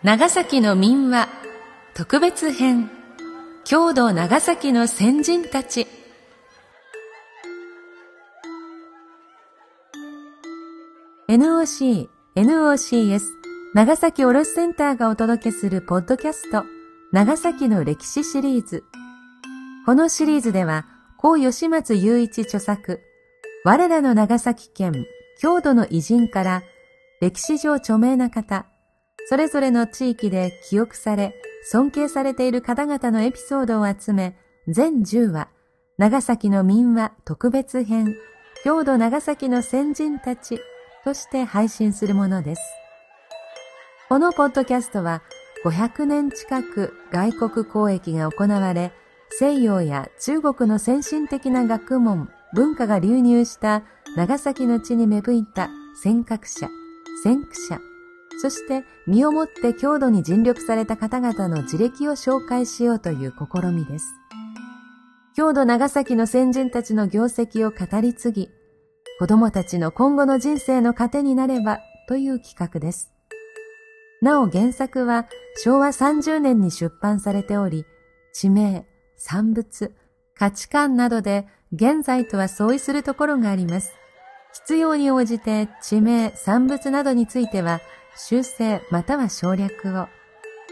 長崎の民話特別編郷土長崎の先人たち。NOC、NOCS 長崎卸センターがお届けするポッドキャスト長崎の歴史シリーズ。このシリーズでは高吉松雄一著作我らの長崎県郷土の偉人から歴史上著名な方それぞれの地域で記憶され、尊敬されている方々のエピソードを集め、全10話、長崎の民話特別編、郷土長崎の先人たちとして配信するものです。このポッドキャストは、500年近く外国交易が行われ、西洋や中国の先進的な学問、文化が流入した長崎の地に芽吹いた尖閣者、先駆者、そして身をもって郷土に尽力された方々の自歴を紹介しようという試みです。郷土長崎の先人たちの業績を語り継ぎ、子供たちの今後の人生の糧になればという企画です。なお原作は昭和30年に出版されており、地名、産物、価値観などで現在とは相違するところがあります。必要に応じて地名、産物などについては修正または省略を。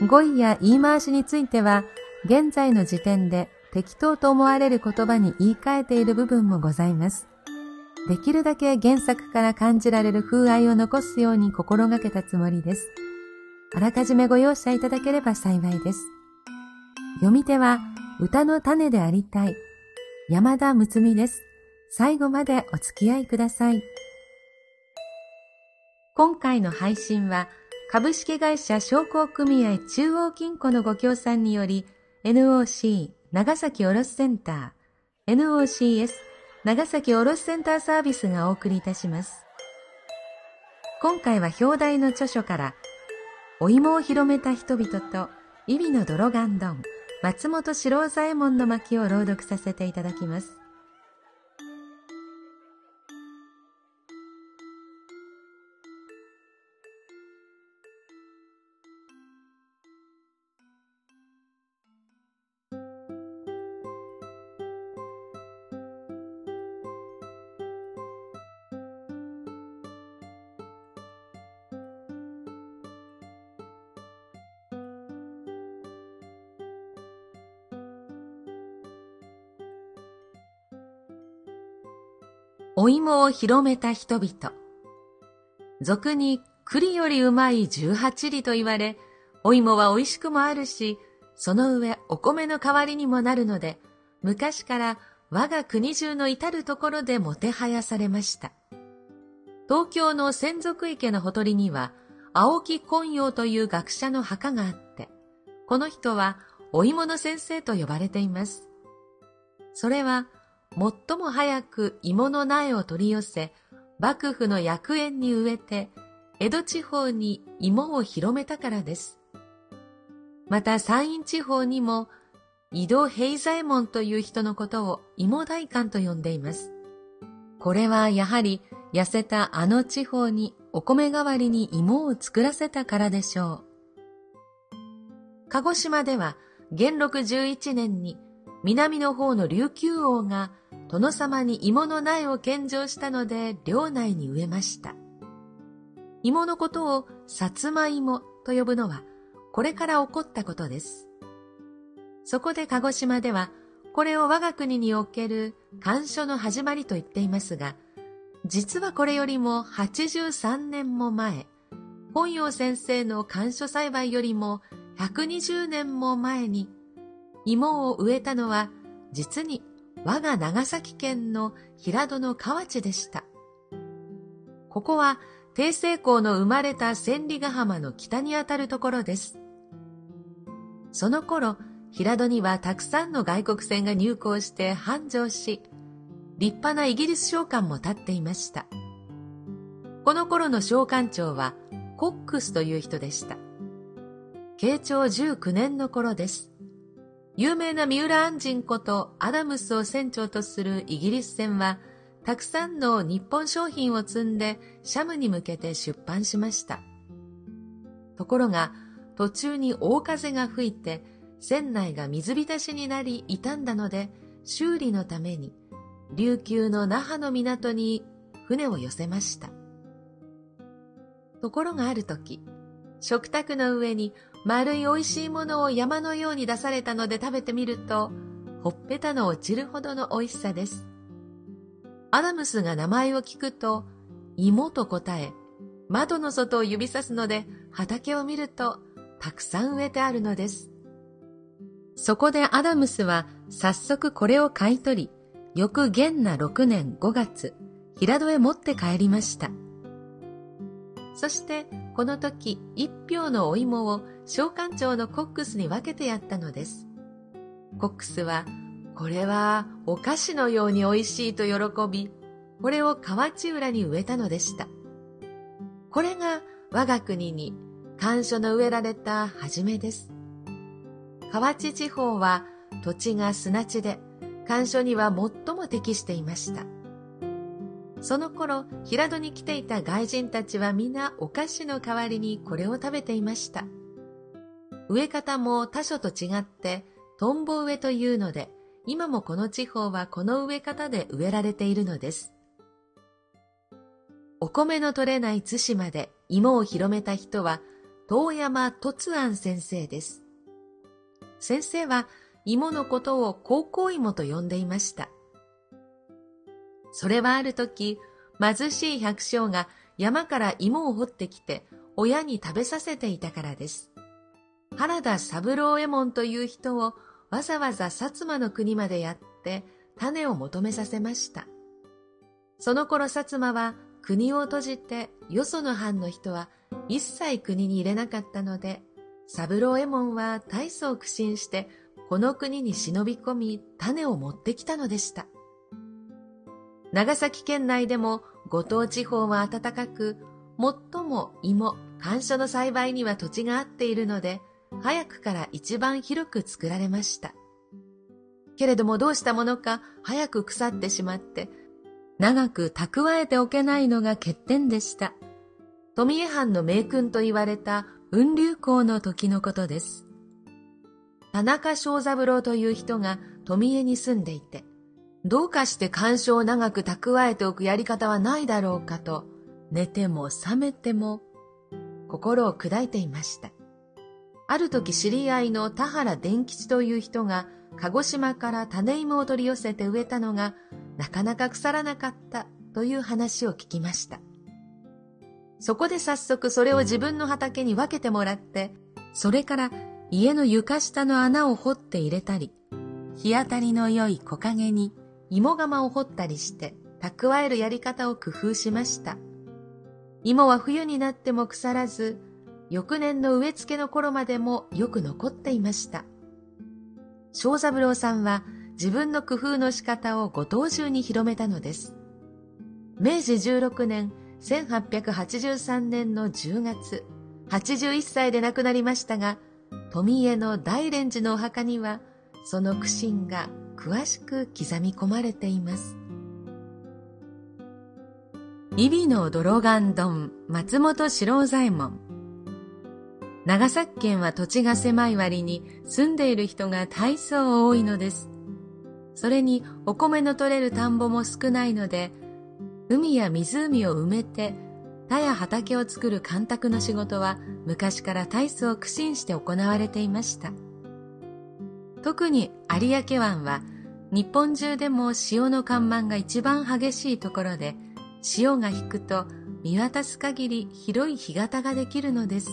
語彙や言い回しについては、現在の時点で適当と思われる言葉に言い換えている部分もございます。できるだけ原作から感じられる風合いを残すように心がけたつもりです。あらかじめご容赦いただければ幸いです。読み手は歌の種でありたい。山田睦美です。最後までお付き合いください。今回の配信は株式会社商工組合中央金庫のご協賛により NOC 長崎卸センター NOCS 長崎卸センターサービスがお送りいたします。今回は表題の著書からお芋を広めた人々とイビの泥岩丼松本四郎左衛門の巻を朗読させていただきます。お芋を広めた人々。俗に栗よりうまい十八里と言われ、お芋は美味しくもあるし、その上お米の代わりにもなるので、昔から我が国中の至るところでもてはやされました。東京の仙族池のほとりには、青木昆陽という学者の墓があって、この人はお芋の先生と呼ばれています。それは最も早く芋の苗を取り寄せ、幕府の薬園に植えて、江戸地方に芋を広めたからです。また山陰地方にも、井戸平左衛門という人のことを芋大官と呼んでいます。これはやはり痩せたあの地方にお米代わりに芋を作らせたからでしょう。鹿児島では元禄11年に南の方の琉球王が殿様に芋の苗を献上したので領内に植えました。芋のことをさつま芋と呼ぶのはこれから起こったことです。そこで鹿児島ではこれを我が国における干渉の始まりと言っていますが、実はこれよりも83年も前、本陽先生の干渉栽培よりも120年も前に芋を植えたのは実に我が長崎県の平戸の河内でした。ここは帝政公の生まれた千里ヶ浜の北にあたるところです。その頃、平戸にはたくさんの外国船が入港して繁盛し、立派なイギリス商館も建っていました。この頃の商館長はコックスという人でした。慶長19年の頃です。有名な三浦安人ことアダムスを船長とするイギリス船は、たくさんの日本商品を積んでシャムに向けて出版しました。ところが、途中に大風が吹いて船内が水浸しになり傷んだので修理のために琉球の那覇の港に船を寄せました。ところがある時、食卓の上に丸い美味しいものを山のように出されたので食べてみると、ほっぺたの落ちるほどの美味しさです。アダムスが名前を聞くと、芋と答え、窓の外を指さすので畑を見るとたくさん植えてあるのです。そこでアダムスは早速これを買い取り、翌元那6年5月、平戸へ持って帰りました。そしてこの時一票のお芋を召喚長のコックスに分けてやったのです。コックスは、これはお菓子のように美味しいと喜び、これを河内浦に植えたのでした。これが我が国に甘所の植えられた初めです。河内地方は土地が砂地で、甘所には最も適していました。その頃、平戸に来ていた外人たちは皆お菓子の代わりにこれを食べていました。植え方も他所と違って、トンボ植えというので、今もこの地方はこの植え方で植えられているのです。お米の取れない津島で芋を広めた人は、遠山突庵先生です。先生は芋のことを高校芋と呼んでいました。それはある時、貧しい百姓が山から芋を掘ってきて親に食べさせていたからです。原田三郎右衛門という人をわざわざ薩摩の国までやって種を求めさせました。その頃薩摩は国を閉じてよその藩の人は一切国に入れなかったので、三郎右衛門は大層苦心してこの国に忍び込み種を持ってきたのでした。長崎県内でも五島地方は暖かく、最も芋、甘蔗の栽培には土地が合っているので、早くから一番広く作られました。けれどもどうしたものか早く腐ってしまって、長く蓄えておけないのが欠点でした。富江藩の名君と言われた雲流行の時のことです。田中正三郎という人が富江に住んでいて、どうかして干渉を長く蓄えておくやり方はないだろうかと、寝ても覚めても心を砕いていました。ある時知り合いの田原伝吉という人が鹿児島から種芋を取り寄せて植えたのがなかなか腐らなかったという話を聞きました。そこで早速それを自分の畑に分けてもらって、それから家の床下の穴を掘って入れたり、日当たりの良い木陰に芋釜を掘ったりして蓄えるやり方を工夫しました。芋は冬になっても腐らず、翌年の植え付けの頃までもよく残っていました。小三郎さんは自分の工夫の仕方をご当中に広めたのです。明治16年、1883年の10月、81歳で亡くなりましたが、富家の大蓮寺のお墓には、その苦心が詳しく刻み込まれています。イビの泥岩丼松本四郎左衛門長崎県は土地が狭い割に住んでいる人が大層多いのです。それにお米の取れる田んぼも少ないので、海や湖を埋めて田や畑を作る干拓の仕事は昔から大層苦心して行われていました。特に有明湾は日本中でも潮の看板が一番激しいところで潮が引くと見渡す限り広い干潟ができるのです。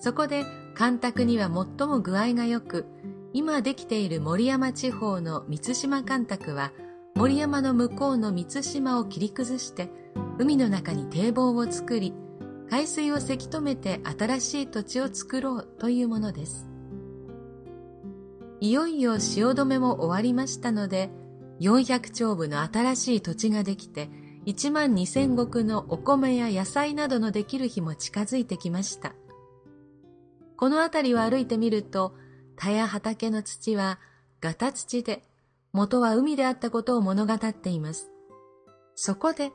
そこで干拓には最も具合が良く今できている森山地方の三島干拓は森山の向こうの三島を切り崩して海の中に堤防を作り海水をせき止めて新しい土地を作ろうというものです。いよいよ汐留も終わりましたので、400丁部の新しい土地ができて、1万2000石のお米や野菜などのできる日も近づいてきました。この辺りを歩いてみると、田や畑の土はガタ土で、元は海であったことを物語っています。そこで、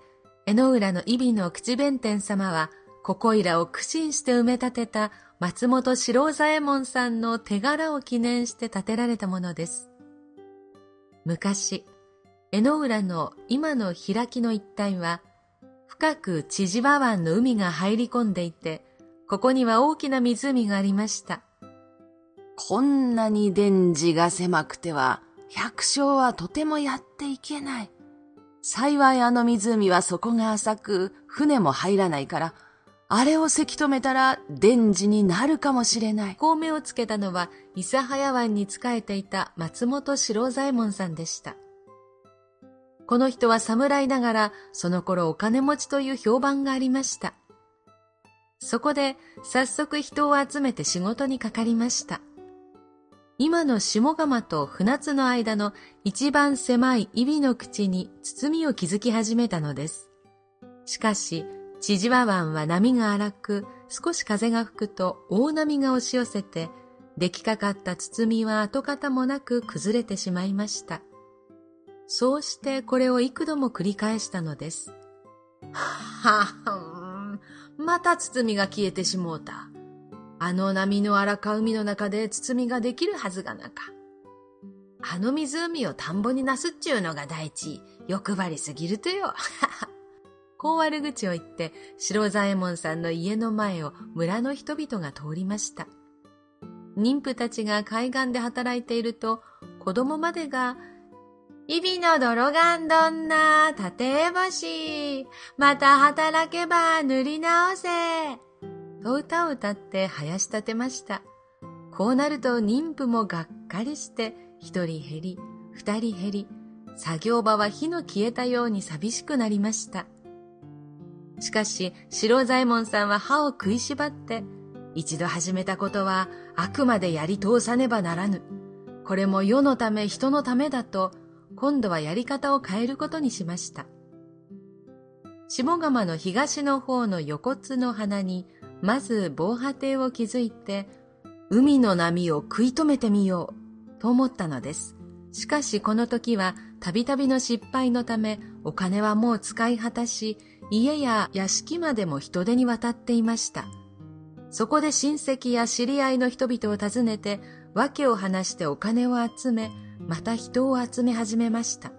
江ノ浦の伊比の口弁天様は、ここいらを苦心して埋め立てた松本四郎左衛門さんの手柄を記念して建てられたものです。昔、江ノ浦の今の開きの一帯は、深く千々和湾の海が入り込んでいて、ここには大きな湖がありました。こんなに電磁が狭くては、百姓はとてもやっていけない。幸いあの湖は底が浅く、船も入らないから、あれをせき止めたら、電磁になるかもしれない。こう目をつけたのは、諫早湾に仕えていた松本四郎左衛門さんでした。この人は侍ながら、その頃お金持ちという評判がありました。そこで、早速人を集めて仕事にかかりました。今の下釜と船津の間の一番狭いイビの口に包みを築き始めたのです。しかし、千々和湾は波が荒く、少し風が吹くと大波が押し寄せて、出来かかった包みは跡形もなく崩れてしまいました。そうしてこれを幾度も繰り返したのです。ははまた包みが消えてしもうた。あの波の荒か海の中で包みができるはずがなか。あの湖を田んぼになすっちゅうのが第一、欲張りすぎるとよ。こう悪口を言って、白左衛門さんの家の前を村の人々が通りました。妊婦たちが海岸で働いていると、子供までが、イビの泥がんどんな、立て星、また働けば塗り直せ、と歌を歌って生やし立てました。こうなると妊婦もがっかりして、一人減り、二人減り、作業場は火の消えたように寂しくなりました。しかし、白左衛門さんは歯を食いしばって、一度始めたことはあくまでやり通さねばならぬ。これも世のため人のためだと、今度はやり方を変えることにしました。下釜の東の方の横骨の鼻に、まず防波堤を築いて、海の波を食い止めてみよう、と思ったのです。しかしこの時は、たびたびの失敗のため、お金はもう使い果たし、家や屋敷までも人手に渡っていました。そこで親戚や知り合いの人々を訪ねて、訳を話してお金を集め、また人を集め始めました。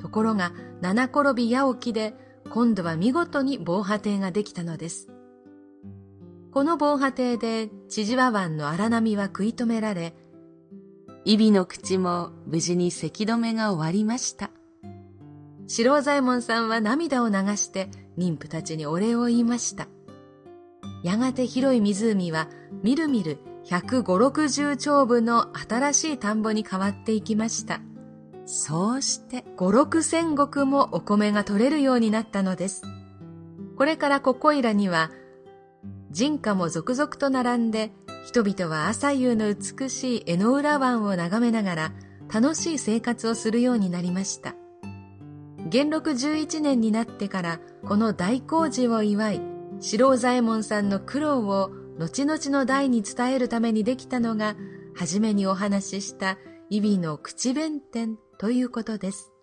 ところが、七転び八起きで、今度は見事に防波堤ができたのです。この防波堤で、千々和湾の荒波は食い止められ、イビの口も無事にせき止めが終わりました。白左衛門さんは涙を流して妊婦たちにお礼を言いました。やがて広い湖はみるみる百五六十丁分の新しい田んぼに変わっていきました。そうして五六千石もお米が取れるようになったのです。これからここいらには人家も続々と並んで人々は朝夕の美しい江ノ浦湾を眺めながら楽しい生活をするようになりました。元禄11年になってからこの大工事を祝い、四郎左衛門さんの苦労を後々の代に伝えるためにできたのが、初めにお話ししたイビの口弁天ということです。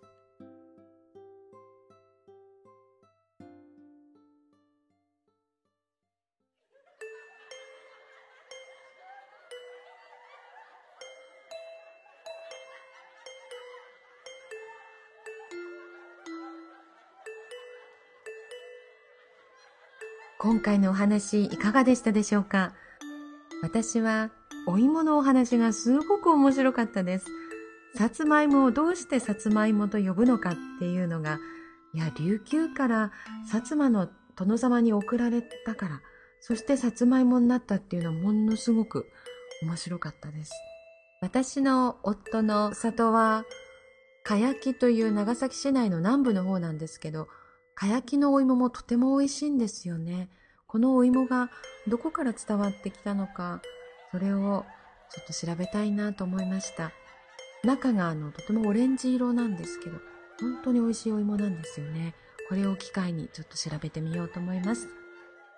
今回のお話いかがでしたでしょうか？私はお芋のお話がすごく面白かったです。さつまいもをどうしてさつまいもと呼ぶのかっていうのが、いや、琉球から薩摩の殿様に送られたから、そしてさつまいもになったっていうのはものすごく面白かったです。私の夫の里は、かやきという長崎市内の南部の方なんですけど、かやきのお芋もとても美味しいんですよね。このお芋がどこから伝わってきたのか、それをちょっと調べたいなと思いました。中があのとてもオレンジ色なんですけど、本当に美味しいお芋なんですよね。これを機会にちょっと調べてみようと思います。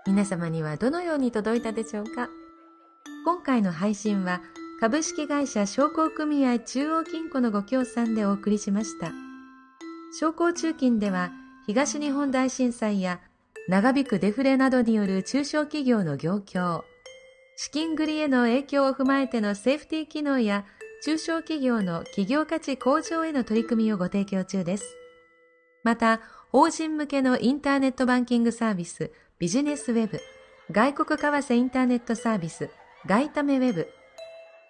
皆様にはどのように届いたでしょうか？今回の配信は株式会社商工組合中央金庫のご協賛でお送りしました。商工中金では東日本大震災や長引くデフレなどによる中小企業の業況、資金繰りへの影響を踏まえてのセーフティー機能や中小企業の企業価値向上への取り組みをご提供中です。また、法人向けのインターネットバンキングサービス、ビジネスウェブ、外国為替インターネットサービス、外為ウェブ、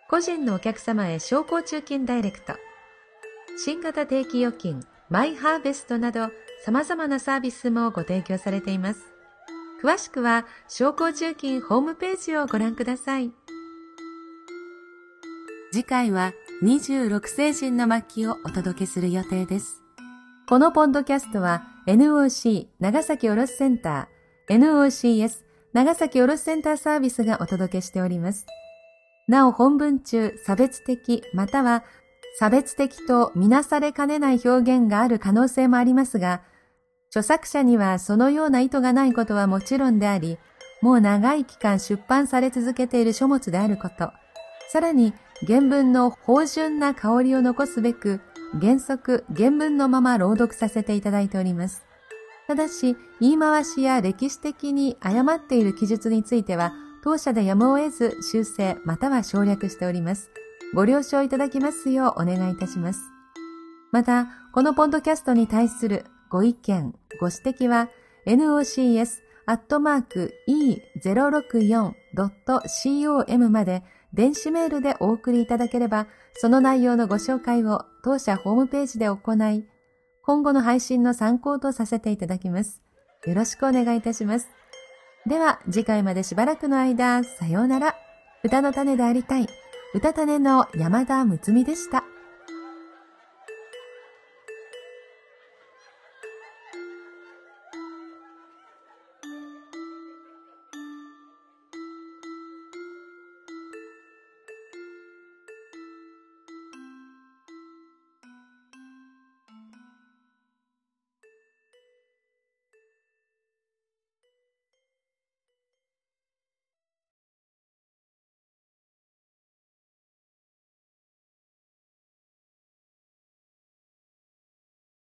個人のお客様へ商工中金ダイレクト、新型定期預金、マイハーベストなど様々なサービスもご提供されています。詳しくは、商工中金ホームページをご覧ください。次回は26世人の末期をお届けする予定です。このポッドキャストは NOC 長崎卸センター NOCS 長崎卸センターサービスがお届けしております。なお本文中差別的または差別的とみなされかねない表現がある可能性もありますが、著作者にはそのような意図がないことはもちろんであり、もう長い期間出版され続けている書物であること、さらに原文の芳醇な香りを残すべく、原則原文のまま朗読させていただいております。ただし、言い回しや歴史的に誤っている記述については、当社でやむを得ず修正または省略しております。ご了承いただきますようお願いいたします。また、このポッドキャストに対するご意見、ご指摘は、nocs.e064.com まで電子メールでお送りいただければ、その内容のご紹介を当社ホームページで行い、今後の配信の参考とさせていただきます。よろしくお願いいたします。では、次回までしばらくの間、さようなら。歌の種でありたい。歌種の山田睦美でした。